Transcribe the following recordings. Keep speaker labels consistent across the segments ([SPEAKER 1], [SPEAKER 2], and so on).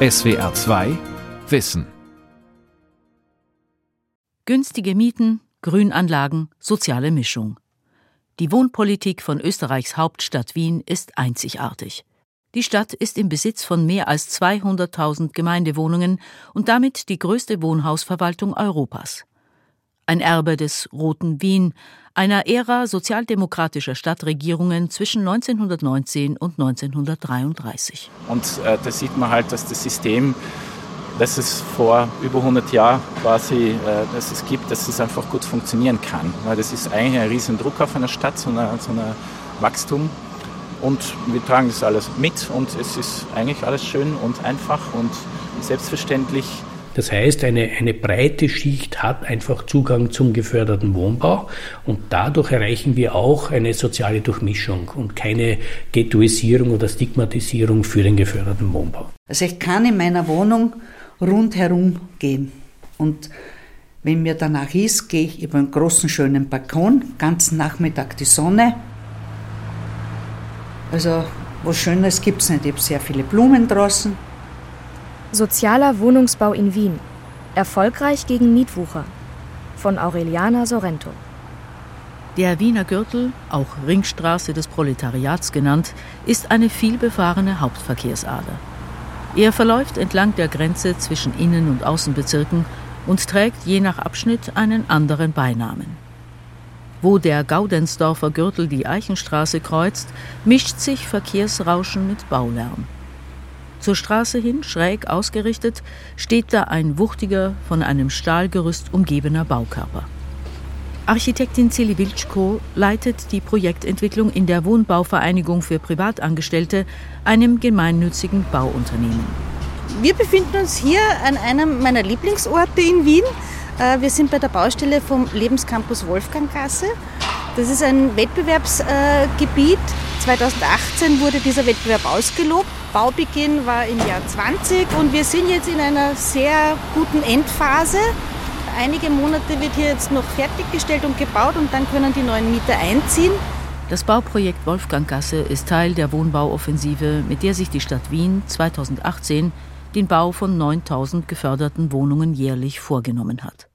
[SPEAKER 1] SWR 2 Wissen
[SPEAKER 2] Günstige Mieten, Grünanlagen, soziale Mischung. Die Wohnpolitik von Österreichs Hauptstadt Wien ist einzigartig. Die Stadt ist im Besitz von mehr als 200.000 Gemeindewohnungen und damit die größte Wohnhausverwaltung Europas. Ein Erbe des Roten Wien, einer Ära sozialdemokratischer Stadtregierungen zwischen 1919 und 1933.
[SPEAKER 3] Und äh, da sieht man halt, dass das System, das es vor über 100 Jahren quasi, äh, dass es gibt, dass es einfach gut funktionieren kann. Weil das ist eigentlich ein riesen Druck auf einer Stadt, so ein so Wachstum. Und wir tragen das alles mit und es ist eigentlich alles schön und einfach und selbstverständlich.
[SPEAKER 4] Das heißt, eine, eine breite Schicht hat einfach Zugang zum geförderten Wohnbau und dadurch erreichen wir auch eine soziale Durchmischung und keine Ghettoisierung oder Stigmatisierung für den geförderten Wohnbau.
[SPEAKER 5] Also ich kann in meiner Wohnung rundherum gehen und wenn mir danach ist, gehe ich über einen großen schönen Balkon, ganzen Nachmittag die Sonne. Also was Schönes gibt es nicht. Ich habe sehr viele Blumen draußen.
[SPEAKER 6] Sozialer Wohnungsbau in Wien. Erfolgreich gegen Mietwucher. Von Aureliana Sorrento.
[SPEAKER 2] Der Wiener Gürtel, auch Ringstraße des Proletariats genannt, ist eine vielbefahrene Hauptverkehrsader. Er verläuft entlang der Grenze zwischen Innen- und Außenbezirken und trägt je nach Abschnitt einen anderen Beinamen. Wo der Gaudensdorfer Gürtel die Eichenstraße kreuzt, mischt sich Verkehrsrauschen mit Baulärm. Zur Straße hin, schräg ausgerichtet, steht da ein wuchtiger, von einem Stahlgerüst umgebener Baukörper. Architektin Celi Wilczko leitet die Projektentwicklung in der Wohnbauvereinigung für Privatangestellte, einem gemeinnützigen Bauunternehmen.
[SPEAKER 7] Wir befinden uns hier an einem meiner Lieblingsorte in Wien. Äh, wir sind bei der Baustelle vom Lebenscampus Wolfganggasse. Das ist ein Wettbewerbsgebiet. 2018 wurde dieser Wettbewerb ausgelobt. Baubeginn war im Jahr 20 und wir sind jetzt in einer sehr guten Endphase. Einige Monate wird hier jetzt noch fertiggestellt und gebaut und dann können die neuen Mieter einziehen.
[SPEAKER 2] Das Bauprojekt Wolfganggasse ist Teil der Wohnbauoffensive, mit der sich die Stadt Wien 2018 den Bau von 9000 geförderten Wohnungen jährlich vorgenommen hat.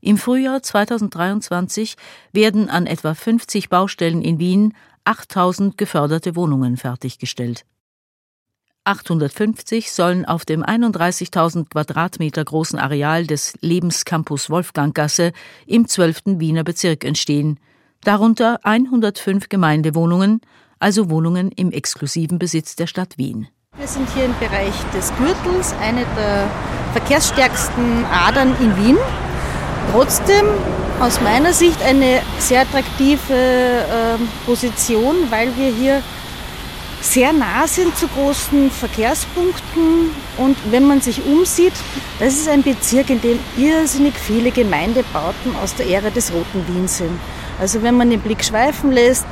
[SPEAKER 2] Im Frühjahr 2023 werden an etwa 50 Baustellen in Wien 8000 geförderte Wohnungen fertiggestellt. 850 sollen auf dem 31.000 Quadratmeter großen Areal des Lebenscampus Wolfganggasse im 12. Wiener Bezirk entstehen, darunter 105 Gemeindewohnungen, also Wohnungen im exklusiven Besitz der Stadt Wien.
[SPEAKER 7] Wir sind hier im Bereich des Gürtels, eine der verkehrsstärksten Adern in Wien. Trotzdem aus meiner Sicht eine sehr attraktive äh, Position, weil wir hier sehr nah sind zu großen Verkehrspunkten. Und wenn man sich umsieht, das ist ein Bezirk, in dem irrsinnig viele Gemeindebauten aus der Ära des Roten Wien sind. Also wenn man den Blick schweifen lässt,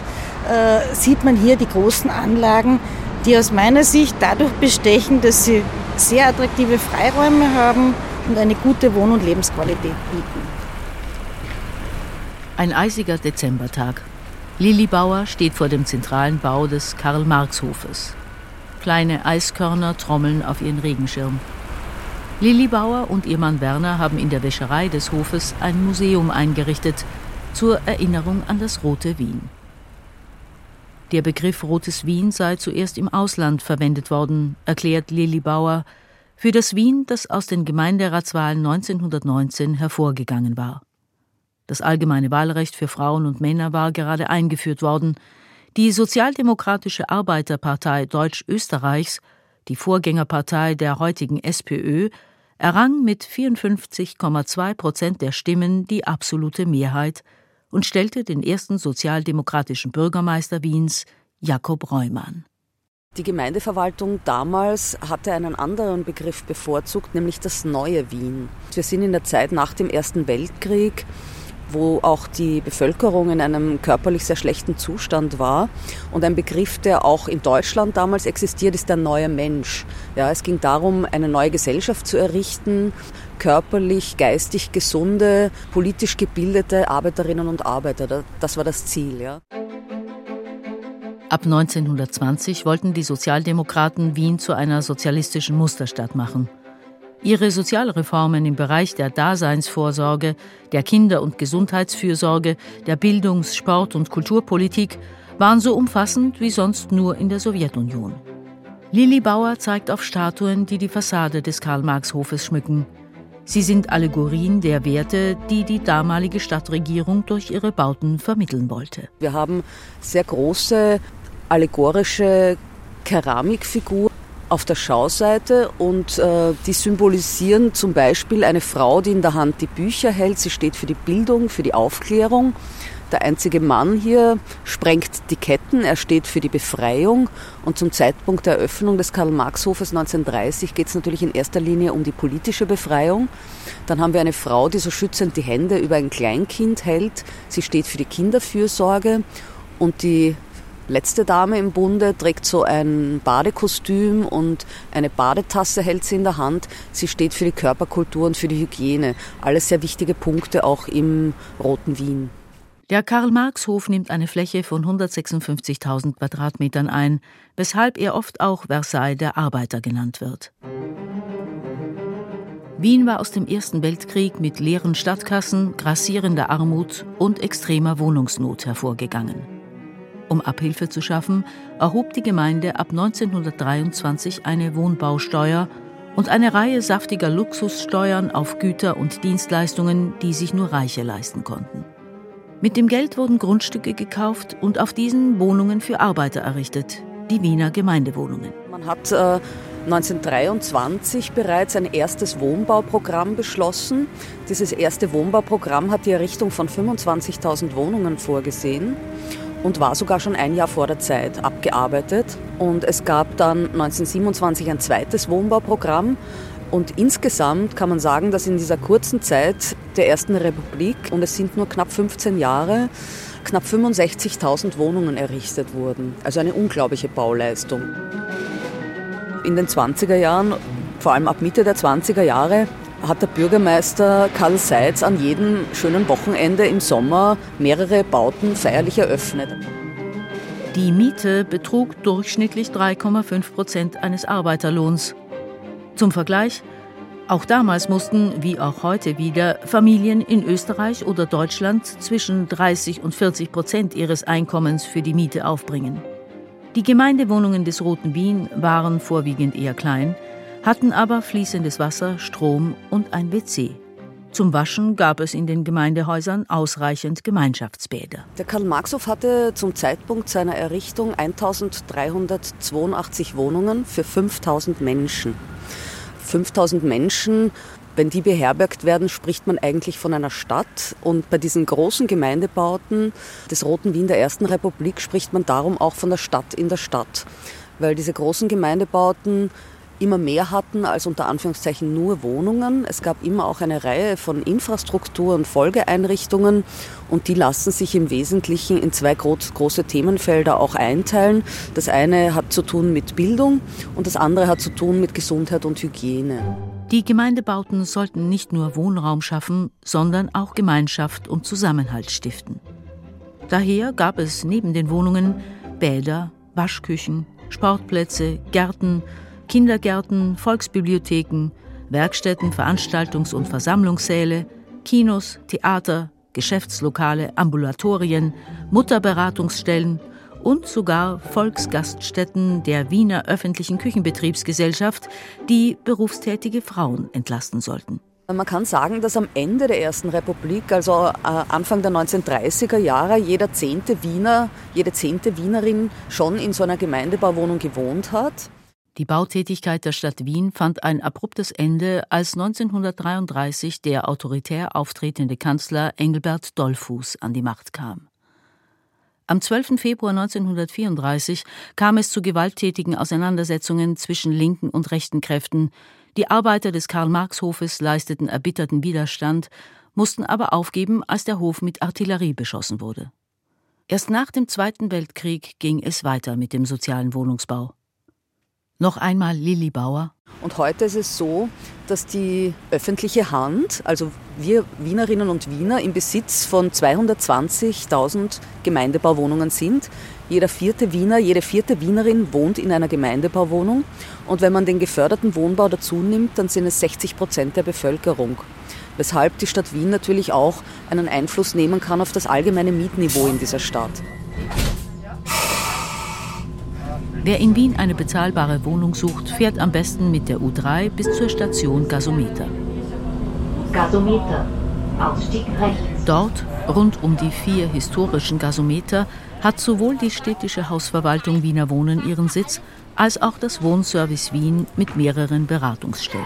[SPEAKER 7] äh, sieht man hier die großen Anlagen, die aus meiner Sicht dadurch bestechen, dass sie sehr attraktive Freiräume haben und eine gute Wohn- und Lebensqualität bieten.
[SPEAKER 2] Ein eisiger Dezembertag. Lilli Bauer steht vor dem zentralen Bau des Karl-Marx-Hofes. Kleine Eiskörner trommeln auf ihren Regenschirm. Lilli Bauer und ihr Mann Werner haben in der Wäscherei des Hofes ein Museum eingerichtet zur Erinnerung an das Rote Wien. Der Begriff Rotes Wien sei zuerst im Ausland verwendet worden, erklärt Lilli Bauer, für das Wien, das aus den Gemeinderatswahlen 1919 hervorgegangen war. Das allgemeine Wahlrecht für Frauen und Männer war gerade eingeführt worden. Die Sozialdemokratische Arbeiterpartei Deutsch-Österreichs, die Vorgängerpartei der heutigen SPÖ, errang mit 54,2 Prozent der Stimmen die absolute Mehrheit und stellte den ersten sozialdemokratischen Bürgermeister Wiens, Jakob Reumann.
[SPEAKER 8] Die Gemeindeverwaltung damals hatte einen anderen Begriff bevorzugt, nämlich das neue Wien. Wir sind in der Zeit nach dem Ersten Weltkrieg wo auch die Bevölkerung in einem körperlich sehr schlechten Zustand war. Und ein Begriff, der auch in Deutschland damals existiert, ist der neue Mensch. Ja, es ging darum, eine neue Gesellschaft zu errichten, körperlich, geistig gesunde, politisch gebildete Arbeiterinnen und Arbeiter. Das war das Ziel. Ja.
[SPEAKER 2] Ab 1920 wollten die Sozialdemokraten Wien zu einer sozialistischen Musterstadt machen. Ihre Sozialreformen im Bereich der Daseinsvorsorge, der Kinder- und Gesundheitsfürsorge, der Bildungs-, Sport- und Kulturpolitik waren so umfassend wie sonst nur in der Sowjetunion. Lilli Bauer zeigt auf Statuen, die die Fassade des Karl-Marx-Hofes schmücken. Sie sind Allegorien der Werte, die die damalige Stadtregierung durch ihre Bauten vermitteln wollte.
[SPEAKER 8] Wir haben sehr große allegorische Keramikfiguren auf der Schauseite und äh, die symbolisieren zum Beispiel eine Frau, die in der Hand die Bücher hält. Sie steht für die Bildung, für die Aufklärung. Der einzige Mann hier sprengt die Ketten, er steht für die Befreiung und zum Zeitpunkt der Eröffnung des Karl-Marx-Hofes 1930 geht es natürlich in erster Linie um die politische Befreiung. Dann haben wir eine Frau, die so schützend die Hände über ein Kleinkind hält. Sie steht für die Kinderfürsorge und die letzte Dame im Bunde trägt so ein Badekostüm und eine Badetasse hält sie in der Hand. Sie steht für die Körperkultur und für die Hygiene. Alles sehr wichtige Punkte auch im Roten Wien.
[SPEAKER 2] Der Karl-Marx-Hof nimmt eine Fläche von 156.000 Quadratmetern ein, weshalb er oft auch Versailles der Arbeiter genannt wird. Wien war aus dem Ersten Weltkrieg mit leeren Stadtkassen, grassierender Armut und extremer Wohnungsnot hervorgegangen. Um Abhilfe zu schaffen, erhob die Gemeinde ab 1923 eine Wohnbausteuer und eine Reihe saftiger Luxussteuern auf Güter und Dienstleistungen, die sich nur Reiche leisten konnten. Mit dem Geld wurden Grundstücke gekauft und auf diesen Wohnungen für Arbeiter errichtet, die Wiener Gemeindewohnungen.
[SPEAKER 8] Man hat äh 1923 bereits ein erstes Wohnbauprogramm beschlossen. Dieses erste Wohnbauprogramm hat die Errichtung von 25.000 Wohnungen vorgesehen und war sogar schon ein Jahr vor der Zeit abgearbeitet. Und es gab dann 1927 ein zweites Wohnbauprogramm. Und insgesamt kann man sagen, dass in dieser kurzen Zeit der Ersten Republik, und es sind nur knapp 15 Jahre, knapp 65.000 Wohnungen errichtet wurden. Also eine unglaubliche Bauleistung. In den 20er Jahren, vor allem ab Mitte der 20er Jahre, hat der Bürgermeister Karl Seitz an jedem schönen Wochenende im Sommer mehrere Bauten feierlich eröffnet.
[SPEAKER 2] Die Miete betrug durchschnittlich 3,5 Prozent eines Arbeiterlohns. Zum Vergleich, auch damals mussten, wie auch heute wieder, Familien in Österreich oder Deutschland zwischen 30 und 40 Prozent ihres Einkommens für die Miete aufbringen. Die Gemeindewohnungen des Roten Wien waren vorwiegend eher klein, hatten aber fließendes Wasser, Strom und ein WC. Zum Waschen gab es in den Gemeindehäusern ausreichend Gemeinschaftsbäder.
[SPEAKER 8] Der Karl-Marx-Hof hatte zum Zeitpunkt seiner Errichtung 1382 Wohnungen für 5000 Menschen. 5000 Menschen, wenn die beherbergt werden, spricht man eigentlich von einer Stadt. Und bei diesen großen Gemeindebauten des Roten Wien der Ersten Republik spricht man darum auch von der Stadt in der Stadt. Weil diese großen Gemeindebauten immer mehr hatten als unter Anführungszeichen nur Wohnungen. Es gab immer auch eine Reihe von Infrastruktur- und Folgeeinrichtungen und die lassen sich im Wesentlichen in zwei große Themenfelder auch einteilen. Das eine hat zu tun mit Bildung und das andere hat zu tun mit Gesundheit und Hygiene.
[SPEAKER 2] Die Gemeindebauten sollten nicht nur Wohnraum schaffen, sondern auch Gemeinschaft und Zusammenhalt stiften. Daher gab es neben den Wohnungen Bäder, Waschküchen, Sportplätze, Gärten, Kindergärten, Volksbibliotheken, Werkstätten, Veranstaltungs- und Versammlungssäle, Kinos, Theater, Geschäftslokale, Ambulatorien, Mutterberatungsstellen und sogar Volksgaststätten der Wiener öffentlichen Küchenbetriebsgesellschaft, die berufstätige Frauen entlasten sollten.
[SPEAKER 8] Man kann sagen, dass am Ende der Ersten Republik, also äh, Anfang der 1930er Jahre, jeder zehnte Wiener, jede zehnte Wienerin schon in so einer Gemeindebauwohnung gewohnt hat.
[SPEAKER 2] Die Bautätigkeit der Stadt Wien fand ein abruptes Ende, als 1933 der autoritär auftretende Kanzler Engelbert Dollfuß an die Macht kam. Am 12. Februar 1934 kam es zu gewalttätigen Auseinandersetzungen zwischen linken und rechten Kräften. Die Arbeiter des Karl-Marx-Hofes leisteten erbitterten Widerstand, mussten aber aufgeben, als der Hof mit Artillerie beschossen wurde. Erst nach dem Zweiten Weltkrieg ging es weiter mit dem sozialen Wohnungsbau. Noch einmal Lilli Bauer.
[SPEAKER 8] Und heute ist es so, dass die öffentliche Hand, also wir Wienerinnen und Wiener, im Besitz von 220.000 Gemeindebauwohnungen sind. Jeder vierte Wiener, jede vierte Wienerin wohnt in einer Gemeindebauwohnung. Und wenn man den geförderten Wohnbau dazu nimmt, dann sind es 60 Prozent der Bevölkerung. Weshalb die Stadt Wien natürlich auch einen Einfluss nehmen kann auf das allgemeine Mietniveau in dieser Stadt.
[SPEAKER 2] Wer in Wien eine bezahlbare Wohnung sucht, fährt am besten mit der U3 bis zur Station Gasometer.
[SPEAKER 9] Gasometer, Ausstieg rechts.
[SPEAKER 2] Dort, rund um die vier historischen Gasometer, hat sowohl die städtische Hausverwaltung Wiener Wohnen ihren Sitz, als auch das Wohnservice Wien mit mehreren Beratungsstellen.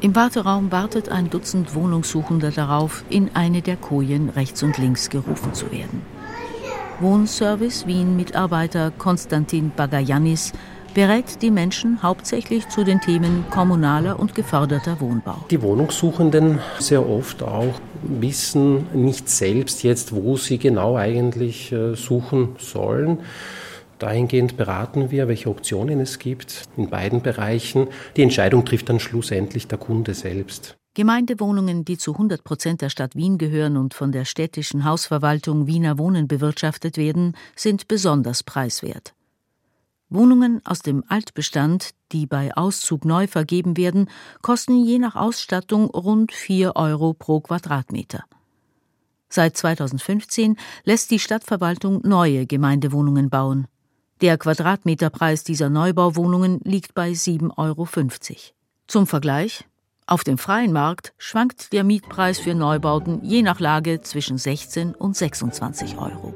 [SPEAKER 2] Im Warteraum wartet ein Dutzend Wohnungssuchender darauf, in eine der Kojen rechts und links gerufen zu werden. Wohnservice Wien-Mitarbeiter Konstantin Bagayanis berät die Menschen hauptsächlich zu den Themen kommunaler und geförderter Wohnbau.
[SPEAKER 10] Die Wohnungssuchenden sehr oft auch wissen nicht selbst jetzt, wo sie genau eigentlich äh, suchen sollen. Dahingehend beraten wir, welche Optionen es gibt in beiden Bereichen. Die Entscheidung trifft dann schlussendlich der Kunde selbst.
[SPEAKER 2] Gemeindewohnungen, die zu 100 Prozent der Stadt Wien gehören und von der städtischen Hausverwaltung Wiener Wohnen bewirtschaftet werden, sind besonders preiswert. Wohnungen aus dem Altbestand, die bei Auszug neu vergeben werden, kosten je nach Ausstattung rund 4 Euro pro Quadratmeter. Seit 2015 lässt die Stadtverwaltung neue Gemeindewohnungen bauen. Der Quadratmeterpreis dieser Neubauwohnungen liegt bei 7,50 Euro. Zum Vergleich auf dem freien Markt schwankt der Mietpreis für Neubauten je nach Lage zwischen 16 und 26 Euro.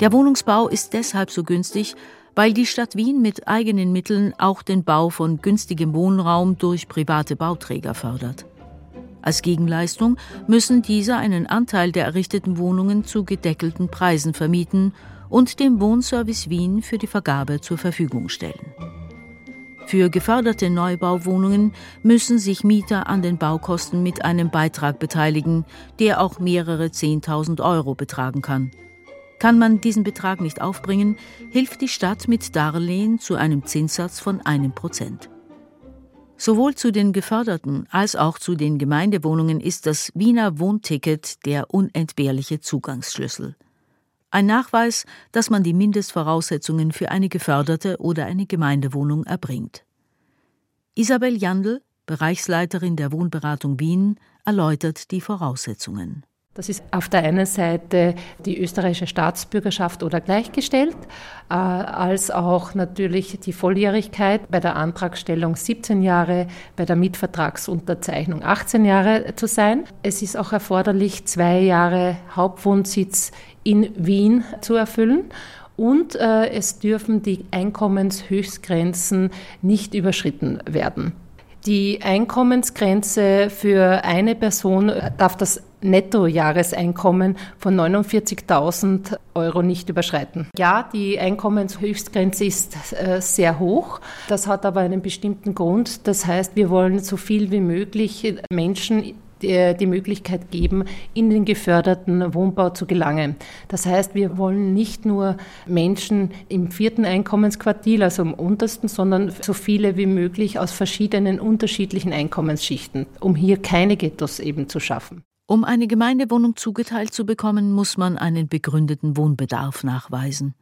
[SPEAKER 2] Der Wohnungsbau ist deshalb so günstig, weil die Stadt Wien mit eigenen Mitteln auch den Bau von günstigem Wohnraum durch private Bauträger fördert. Als Gegenleistung müssen diese einen Anteil der errichteten Wohnungen zu gedeckelten Preisen vermieten und dem Wohnservice Wien für die Vergabe zur Verfügung stellen. Für geförderte Neubauwohnungen müssen sich Mieter an den Baukosten mit einem Beitrag beteiligen, der auch mehrere 10.000 Euro betragen kann. Kann man diesen Betrag nicht aufbringen, hilft die Stadt mit Darlehen zu einem Zinssatz von einem Prozent. Sowohl zu den geförderten als auch zu den Gemeindewohnungen ist das Wiener Wohnticket der unentbehrliche Zugangsschlüssel. Ein Nachweis, dass man die Mindestvoraussetzungen für eine geförderte oder eine Gemeindewohnung erbringt. Isabel Jandl, Bereichsleiterin der Wohnberatung Wien, erläutert die Voraussetzungen.
[SPEAKER 11] Das ist auf der einen Seite die österreichische Staatsbürgerschaft oder gleichgestellt, äh, als auch natürlich die Volljährigkeit bei der Antragstellung 17 Jahre, bei der Mietvertragsunterzeichnung 18 Jahre zu sein. Es ist auch erforderlich, zwei Jahre Hauptwohnsitz in Wien zu erfüllen. Und äh, es dürfen die Einkommenshöchstgrenzen nicht überschritten werden. Die Einkommensgrenze für eine Person darf das Nettojahreseinkommen von 49.000 Euro nicht überschreiten. Ja, die Einkommenshöchstgrenze ist äh, sehr hoch. Das hat aber einen bestimmten Grund. Das heißt, wir wollen so viel wie möglich Menschen die Möglichkeit geben, in den geförderten Wohnbau zu gelangen. Das heißt, wir wollen nicht nur Menschen im vierten Einkommensquartil, also im untersten, sondern so viele wie möglich aus verschiedenen unterschiedlichen Einkommensschichten, um hier keine Ghettos eben zu schaffen.
[SPEAKER 2] Um eine Gemeindewohnung zugeteilt zu bekommen, muss man einen begründeten Wohnbedarf nachweisen.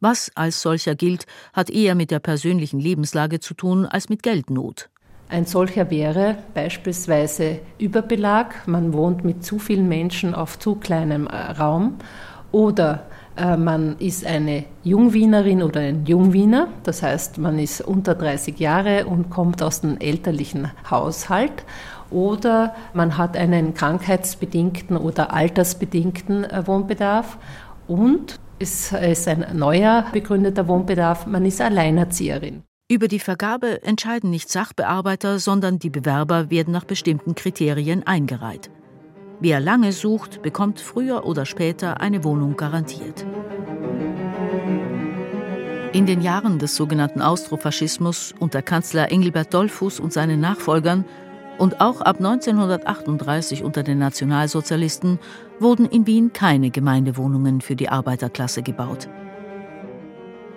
[SPEAKER 2] Was als solcher gilt, hat eher mit der persönlichen Lebenslage zu tun als mit Geldnot.
[SPEAKER 11] Ein solcher wäre beispielsweise Überbelag, man wohnt mit zu vielen Menschen auf zu kleinem äh, Raum. Oder äh, man ist eine Jungwienerin oder ein Jungwiener, das heißt man ist unter 30 Jahre und kommt aus dem elterlichen Haushalt. Oder man hat einen krankheitsbedingten oder altersbedingten äh, Wohnbedarf. Und es ist ein neuer begründeter Wohnbedarf, man ist Alleinerzieherin.
[SPEAKER 2] Über die Vergabe entscheiden nicht Sachbearbeiter, sondern die Bewerber werden nach bestimmten Kriterien eingereiht. Wer lange sucht, bekommt früher oder später eine Wohnung garantiert. In den Jahren des sogenannten Austrofaschismus unter Kanzler Engelbert Dollfuß und seinen Nachfolgern und auch ab 1938 unter den Nationalsozialisten wurden in Wien keine Gemeindewohnungen für die Arbeiterklasse gebaut.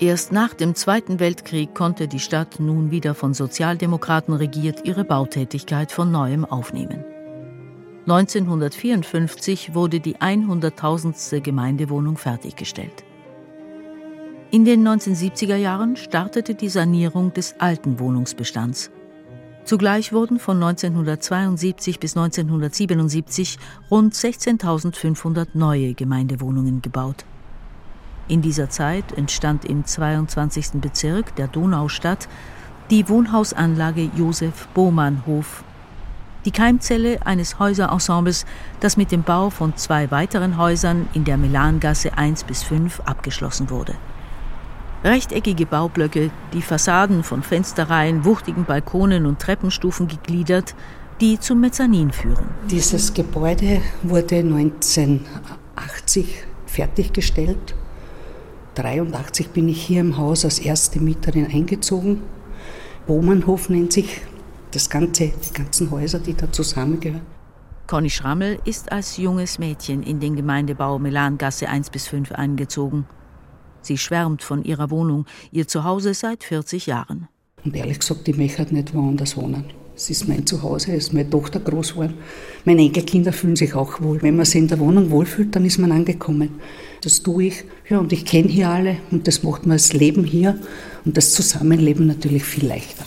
[SPEAKER 2] Erst nach dem Zweiten Weltkrieg konnte die Stadt nun wieder von Sozialdemokraten regiert ihre Bautätigkeit von neuem aufnehmen. 1954 wurde die 100.000. Gemeindewohnung fertiggestellt. In den 1970er Jahren startete die Sanierung des alten Wohnungsbestands. Zugleich wurden von 1972 bis 1977 rund 16.500 neue Gemeindewohnungen gebaut. In dieser Zeit entstand im 22. Bezirk der Donaustadt die Wohnhausanlage Josef Bohmannhof, die Keimzelle eines Häuserensembles, das mit dem Bau von zwei weiteren Häusern in der Melangasse 1 bis 5 abgeschlossen wurde. Rechteckige Baublöcke, die Fassaden von Fensterreihen, wuchtigen Balkonen und Treppenstufen gegliedert, die zum Mezzanin führen.
[SPEAKER 5] Dieses Gebäude wurde 1980 fertiggestellt 1983 bin ich hier im Haus als erste Mieterin eingezogen. Bohmannhof nennt sich das ganze, die ganzen Häuser, die da zusammengehören.
[SPEAKER 2] Conny Schrammel ist als junges Mädchen in den Gemeindebau Melangasse 1 bis 5 eingezogen. Sie schwärmt von ihrer Wohnung, ihr Zuhause seit 40 Jahren.
[SPEAKER 5] Und ehrlich gesagt, ich möchte nicht woanders wohnen. Es ist mein Zuhause, es ist meine Tochter groß geworden. Meine Enkelkinder fühlen sich auch wohl. Wenn man sich in der Wohnung wohlfühlt, dann ist man angekommen. Das tue ich. Ja, und ich kenne hier alle und das macht mir das Leben hier und das Zusammenleben natürlich viel leichter.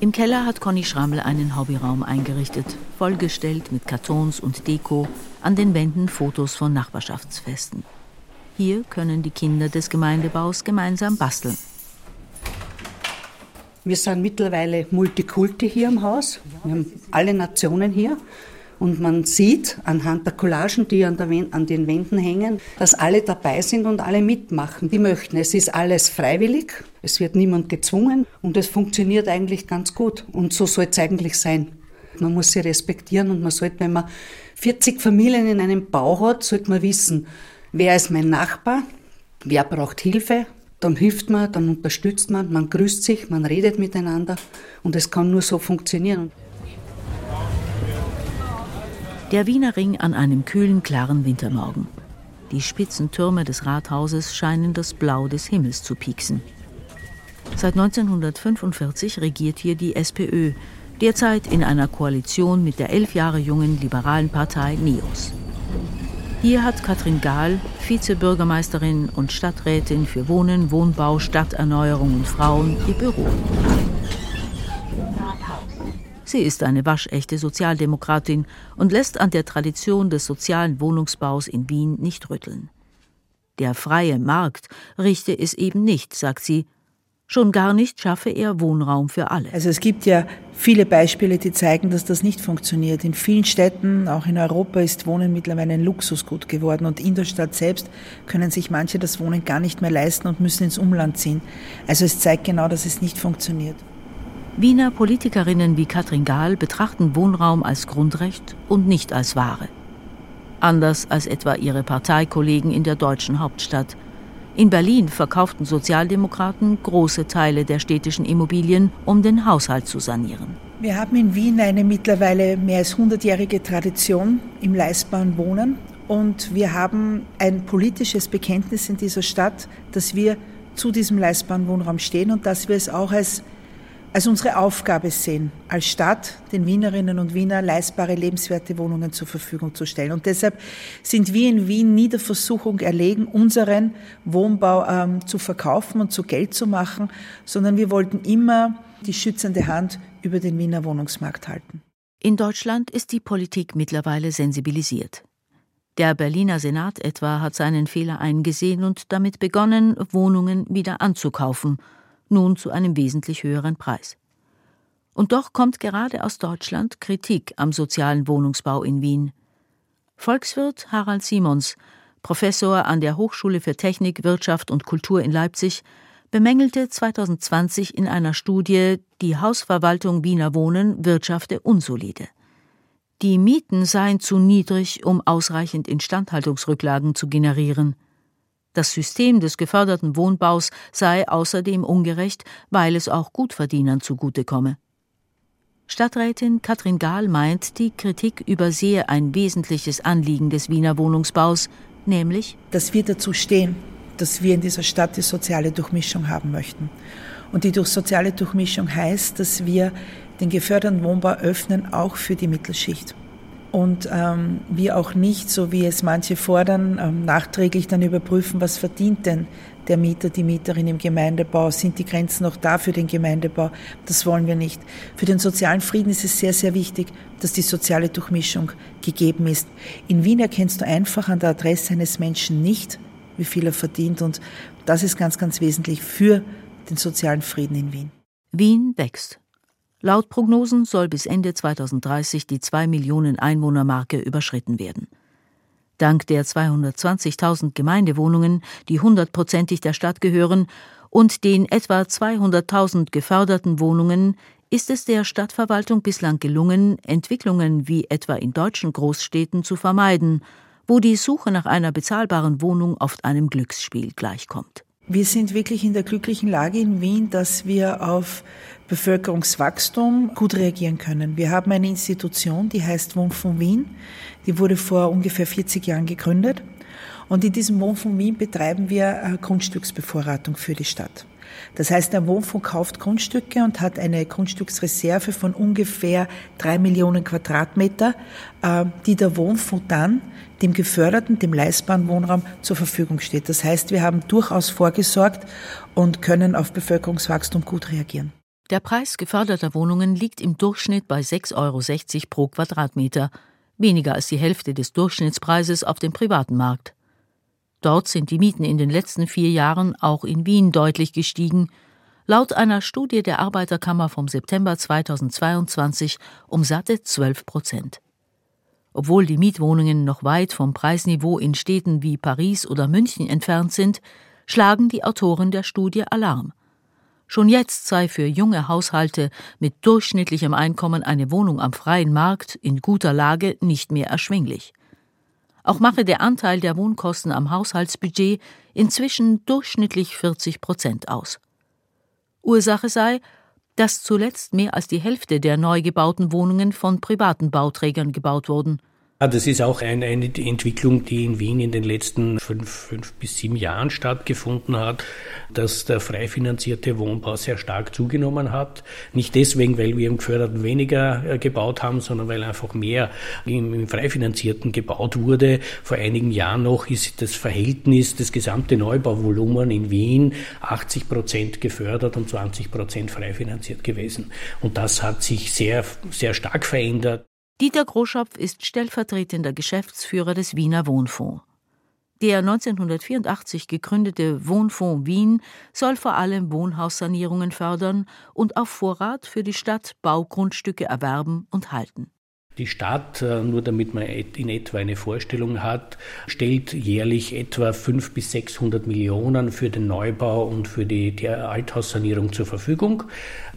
[SPEAKER 2] Im Keller hat Conny Schrammel einen Hobbyraum eingerichtet, vollgestellt mit Kartons und Deko, an den Wänden Fotos von Nachbarschaftsfesten. Hier können die Kinder des Gemeindebaus gemeinsam basteln.
[SPEAKER 5] Wir sind mittlerweile Multikulti hier im Haus. Wir haben alle Nationen hier. Und man sieht anhand der Collagen, die an, an, den Wänden hängen, dass alle dabei sind und alle mitmachen, die möchten. Es ist alles freiwillig, es wird niemand gezwungen und es funktioniert eigentlich ganz gut. Und so soll es eigentlich sein. Man muss sie respektieren und man sollte, wenn man 40 Familien in einem Bau hat, sollte man wissen, wer ist mein Nachbar, wer braucht Hilfe, dann hilft man, dann unterstützt man, man grüßt sich, man redet miteinander und es kann nur so funktionieren.
[SPEAKER 2] Der Wiener Ring an einem kühlen, klaren Wintermorgen. Die spitzen Türme des Rathauses scheinen das Blau des Himmels zu pieksen. Seit 1945 regiert hier die SPÖ, derzeit in einer Koalition mit der elf Jahre jungen liberalen Partei NIOS. Hier hat Katrin Gahl, Vizebürgermeisterin und Stadträtin für Wohnen, Wohnbau, Stadterneuerung und Frauen, ihr Büro. Sie ist eine waschechte Sozialdemokratin und lässt an der Tradition des sozialen Wohnungsbaus in Wien nicht rütteln. Der freie Markt richte es eben nicht, sagt sie, Schon gar nicht schaffe er Wohnraum für alle.
[SPEAKER 12] Also es gibt ja viele Beispiele, die zeigen, dass das nicht funktioniert. In vielen Städten, auch in Europa, ist Wohnen mittlerweile ein Luxusgut geworden. Und in der Stadt selbst können sich manche das Wohnen gar nicht mehr leisten und müssen ins Umland ziehen. Also es zeigt genau, dass es nicht funktioniert.
[SPEAKER 2] Wiener Politikerinnen wie Katrin Gahl betrachten Wohnraum als Grundrecht und nicht als Ware. Anders als etwa ihre Parteikollegen in der deutschen Hauptstadt – in Berlin verkauften Sozialdemokraten große Teile der städtischen Immobilien, um den Haushalt zu sanieren.
[SPEAKER 12] Wir haben in Wien eine mittlerweile mehr als 100-jährige Tradition im leistbaren Wohnen und wir haben ein politisches Bekenntnis in dieser Stadt, dass wir zu diesem leistbaren Wohnraum stehen und dass wir es auch als als unsere Aufgabe sehen, als Stadt den Wienerinnen und Wiener leistbare, lebenswerte Wohnungen zur Verfügung zu stellen. Und deshalb sind wir in Wien nie der Versuchung erlegen, unseren Wohnbau ähm, zu verkaufen und zu Geld zu machen, sondern wir wollten immer die schützende Hand über den Wiener Wohnungsmarkt halten.
[SPEAKER 2] In Deutschland ist die Politik mittlerweile sensibilisiert. Der Berliner Senat etwa hat seinen Fehler eingesehen und damit begonnen, Wohnungen wieder anzukaufen – nun zu einem wesentlich höheren Preis. Und doch kommt gerade aus Deutschland Kritik am sozialen Wohnungsbau in Wien. Volkswirt Harald Simons, Professor an der Hochschule für Technik, Wirtschaft und Kultur in Leipzig, bemängelte 2020 in einer Studie, die Hausverwaltung Wiener Wohnen wirtschafte unsolide. Die Mieten seien zu niedrig, um ausreichend Instandhaltungsrücklagen zu generieren. Das System des geförderten Wohnbaus sei außerdem ungerecht, weil es auch Gutverdienern zugutekomme. Stadträtin Katrin Gahl meint, die Kritik übersehe ein wesentliches Anliegen des Wiener Wohnungsbaus, nämlich,
[SPEAKER 12] dass wir dazu stehen, dass wir in dieser Stadt die soziale Durchmischung haben möchten. Und die durch soziale Durchmischung heißt, dass wir den geförderten Wohnbau öffnen, auch für die Mittelschicht. Und ähm, wir auch nicht, so wie es manche fordern, ähm, nachträglich dann überprüfen, was verdient denn der Mieter, die Mieterin im Gemeindebau? Sind die Grenzen noch da für den Gemeindebau? Das wollen wir nicht. Für den sozialen Frieden ist es sehr, sehr wichtig, dass die soziale Durchmischung gegeben ist. In Wien erkennst du einfach an der Adresse eines Menschen nicht, wie viel er verdient. Und das ist ganz, ganz wesentlich für den sozialen Frieden in Wien.
[SPEAKER 2] Wien wächst. Laut Prognosen soll bis Ende 2030 die 2 Millionen Einwohnermarke überschritten werden. Dank der 220.000 Gemeindewohnungen, die hundertprozentig der Stadt gehören, und den etwa 200.000 geförderten Wohnungen ist es der Stadtverwaltung bislang gelungen, Entwicklungen wie etwa in deutschen Großstädten zu vermeiden, wo die Suche nach einer bezahlbaren Wohnung oft einem Glücksspiel gleichkommt.
[SPEAKER 12] Wir sind wirklich in der glücklichen Lage in Wien, dass wir auf Bevölkerungswachstum gut reagieren können. Wir haben eine Institution, die heißt Wohnfonds Wien. Die wurde vor ungefähr 40 Jahren gegründet. Und in diesem Wohnfonds Wien betreiben wir Grundstücksbevorratung für die Stadt. Das heißt, der Wohnfonds kauft Grundstücke und hat eine Grundstücksreserve von ungefähr drei Millionen Quadratmeter, äh, die der Wohnfonds dann dem geförderten, dem leistbaren Wohnraum zur Verfügung steht. Das heißt, wir haben durchaus vorgesorgt und können auf Bevölkerungswachstum gut reagieren.
[SPEAKER 2] Der Preis geförderter Wohnungen liegt im Durchschnitt bei 6,60 Euro pro Quadratmeter, weniger als die Hälfte des Durchschnittspreises auf dem privaten Markt. Dort sind die Mieten in den letzten vier Jahren auch in Wien deutlich gestiegen, laut einer Studie der Arbeiterkammer vom September 2022 um satte 12 Prozent. Obwohl die Mietwohnungen noch weit vom Preisniveau in Städten wie Paris oder München entfernt sind, schlagen die Autoren der Studie Alarm. Schon jetzt sei für junge Haushalte mit durchschnittlichem Einkommen eine Wohnung am freien Markt in guter Lage nicht mehr erschwinglich. Auch mache der Anteil der Wohnkosten am Haushaltsbudget inzwischen durchschnittlich 40 Prozent aus. Ursache sei, dass zuletzt mehr als die Hälfte der neu gebauten Wohnungen von privaten Bauträgern gebaut wurden.
[SPEAKER 4] Ah, das ist auch eine, eine Entwicklung, die in Wien in den letzten fünf, fünf bis sieben Jahren stattgefunden hat, dass der frei finanzierte Wohnbau sehr stark zugenommen hat. Nicht deswegen, weil wir im Geförderten weniger äh, gebaut haben, sondern weil einfach mehr im, im frei finanzierten gebaut wurde. Vor einigen Jahren noch ist das Verhältnis, das gesamte Neubauvolumen in Wien 80 Prozent gefördert und 20 Prozent frei finanziert gewesen. Und das hat sich sehr, sehr stark verändert.
[SPEAKER 2] Dieter Groschopf ist stellvertretender Geschäftsführer des Wiener Wohnfonds. Der 1984 gegründete Wohnfonds Wien soll vor allem Wohnhaussanierungen fördern und auf Vorrat für die Stadt Baugrundstücke erwerben und halten.
[SPEAKER 4] Die Stadt, äh, nur damit man in etwa eine Vorstellung hat, stellt jährlich etwa 500 bis 600 Millionen für den Neubau und für die, die Althaussanierung zur Verfügung.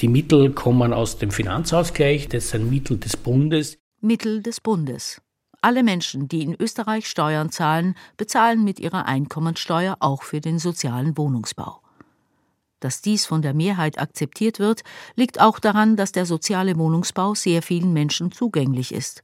[SPEAKER 4] Die Mittel kommen aus dem Finanzausgleich, das sind Mittel des Bundes.
[SPEAKER 2] Mittel des Bundes. Alle Menschen, die in Österreich Steuern zahlen, bezahlen mit ihrer Einkommensteuer auch für den sozialen Wohnungsbau. Dass dies von der Mehrheit akzeptiert wird, liegt auch daran, dass der soziale Wohnungsbau sehr vielen Menschen zugänglich ist.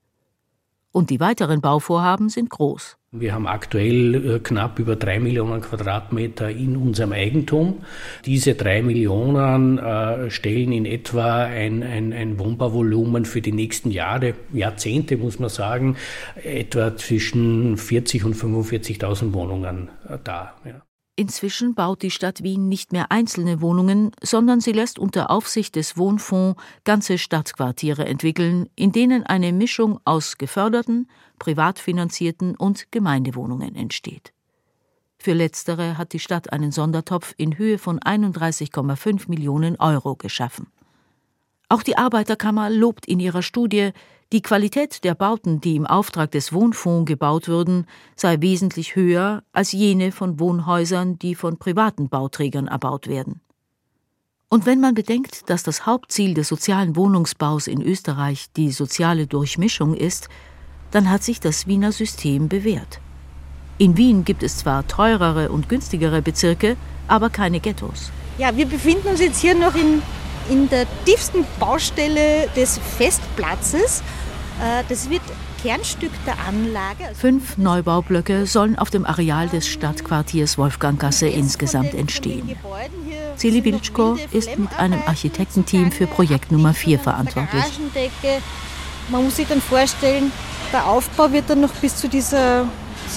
[SPEAKER 2] Und die weiteren Bauvorhaben sind groß.
[SPEAKER 4] Wir haben aktuell äh, knapp über drei Millionen Quadratmeter in unserem Eigentum. Diese drei Millionen äh, stellen in etwa ein, ein, ein Wohnbauvolumen für die nächsten Jahre, Jahrzehnte muss man sagen, etwa zwischen 40 und 45.000 Wohnungen äh, dar. Ja.
[SPEAKER 2] Inzwischen baut die Stadt Wien nicht mehr einzelne Wohnungen, sondern sie lässt unter Aufsicht des Wohnfonds ganze Stadtquartiere entwickeln, in denen eine Mischung aus geförderten, privat finanzierten und Gemeindewohnungen entsteht. Für letztere hat die Stadt einen Sondertopf in Höhe von 31,5 Millionen Euro geschaffen. Auch die Arbeiterkammer lobt in ihrer Studie, die Qualität der Bauten, die im Auftrag des Wohnfonds gebaut würden, sei wesentlich höher als jene von Wohnhäusern, die von privaten Bauträgern erbaut werden. Und wenn man bedenkt, dass das Hauptziel des sozialen Wohnungsbaus in Österreich die soziale Durchmischung ist, dann hat sich das Wiener System bewährt. In Wien gibt es zwar teurere und günstigere Bezirke, aber keine Ghettos.
[SPEAKER 7] Ja, wir befinden uns jetzt hier noch in in der tiefsten Baustelle des Festplatzes. Äh, das wird Kernstück der Anlage.
[SPEAKER 2] Fünf Neubaublöcke sollen auf dem Areal des Stadtquartiers Wolfganggasse insgesamt entstehen. Celi Bilczko ist mit einem Architektenteam für Projekt Nummer 4 verantwortlich.
[SPEAKER 7] Man muss sich dann vorstellen, der Aufbau wird dann noch bis zu dieser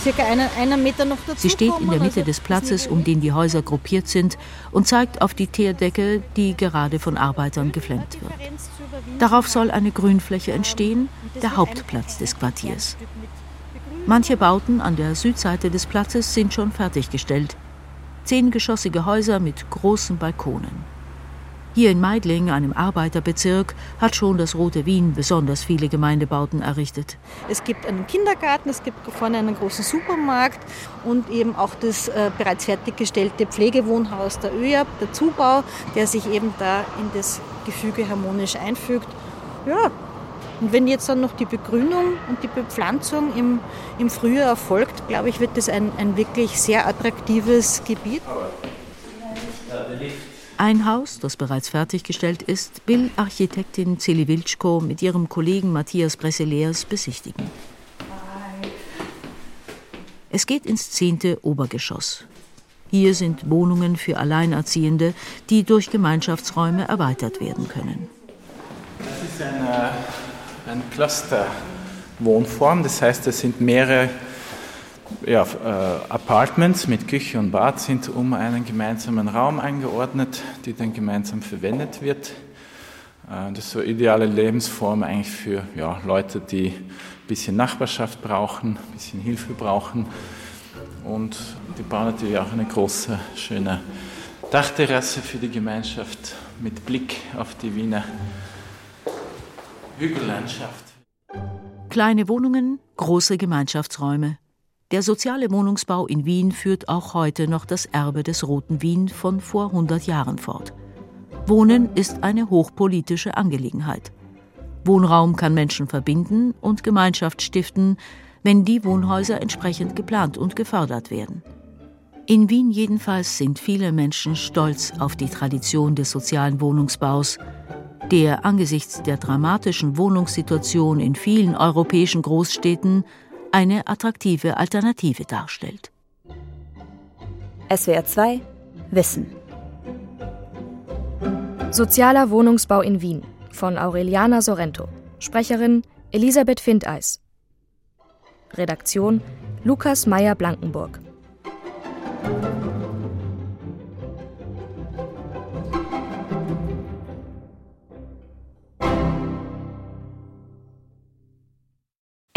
[SPEAKER 7] circa einer, einer Meter noch dazu
[SPEAKER 2] Sie steht in der Mitte
[SPEAKER 7] also
[SPEAKER 2] des Platzes, um den die Häuser gruppiert sind, und zeigt auf die Teerdecke, die gerade von Arbeitern geflennt wird. Darauf soll eine Grünfläche entstehen, der Hauptplatz des Quartiers. Manche Bauten an der Südseite des Platzes sind schon fertiggestellt. Zehngeschossige Häuser mit großen Balkonen. Hier in Meidling, einem Arbeiterbezirk, hat schon das Rote Wien besonders viele Gemeindebauten errichtet.
[SPEAKER 7] Es gibt einen Kindergarten, es gibt vorne einen großen Supermarkt und eben auch das äh, bereits fertiggestellte Pflegewohnhaus der ÖAB, der Zubau, der sich eben da in das Gefüge harmonisch einfügt. Ja, und wenn jetzt dann noch die Begrünung und die Bepflanzung im, im Frühjahr erfolgt, glaube ich, wird das ein, ein wirklich sehr attraktives Gebiet.
[SPEAKER 2] Ein Haus, das bereits fertiggestellt ist, will Architektin Celi Wilczko mit ihrem Kollegen Matthias Bresseleers besichtigen. Es geht ins zehnte Obergeschoss. Hier sind Wohnungen für Alleinerziehende, die durch Gemeinschaftsräume erweitert werden können.
[SPEAKER 3] Das ist eine, eine Cluster-Wohnform, das heißt, es sind mehrere ja, äh, Apartments mit Küche und Bad sind um einen gemeinsamen Raum eingeordnet, die dann gemeinsam verwendet wird. Äh, das ist so eine ideale Lebensform eigentlich für ja, Leute, die ein bisschen Nachbarschaft brauchen, ein bisschen Hilfe brauchen. Und die bauen natürlich auch eine große, schöne Dachterrasse für die Gemeinschaft mit Blick auf die Wiener Hügellandschaft.
[SPEAKER 2] Kleine Wohnungen, große Gemeinschaftsräume. Der soziale Wohnungsbau in Wien führt auch heute noch das Erbe des Roten Wien von vor 100 Jahren fort. Wohnen ist eine hochpolitische Angelegenheit. Wohnraum kann Menschen verbinden und Gemeinschaft stiften, wenn die Wohnhäuser entsprechend geplant und gefördert werden. In Wien jedenfalls sind viele Menschen stolz auf die Tradition des sozialen Wohnungsbaus, der angesichts der dramatischen Wohnungssituation in vielen europäischen Großstädten eine attraktive Alternative darstellt.
[SPEAKER 6] SWR 2 Wissen Sozialer Wohnungsbau in Wien von Aureliana Sorrento. Sprecherin Elisabeth Findeis. Redaktion Lukas Meyer-Blankenburg.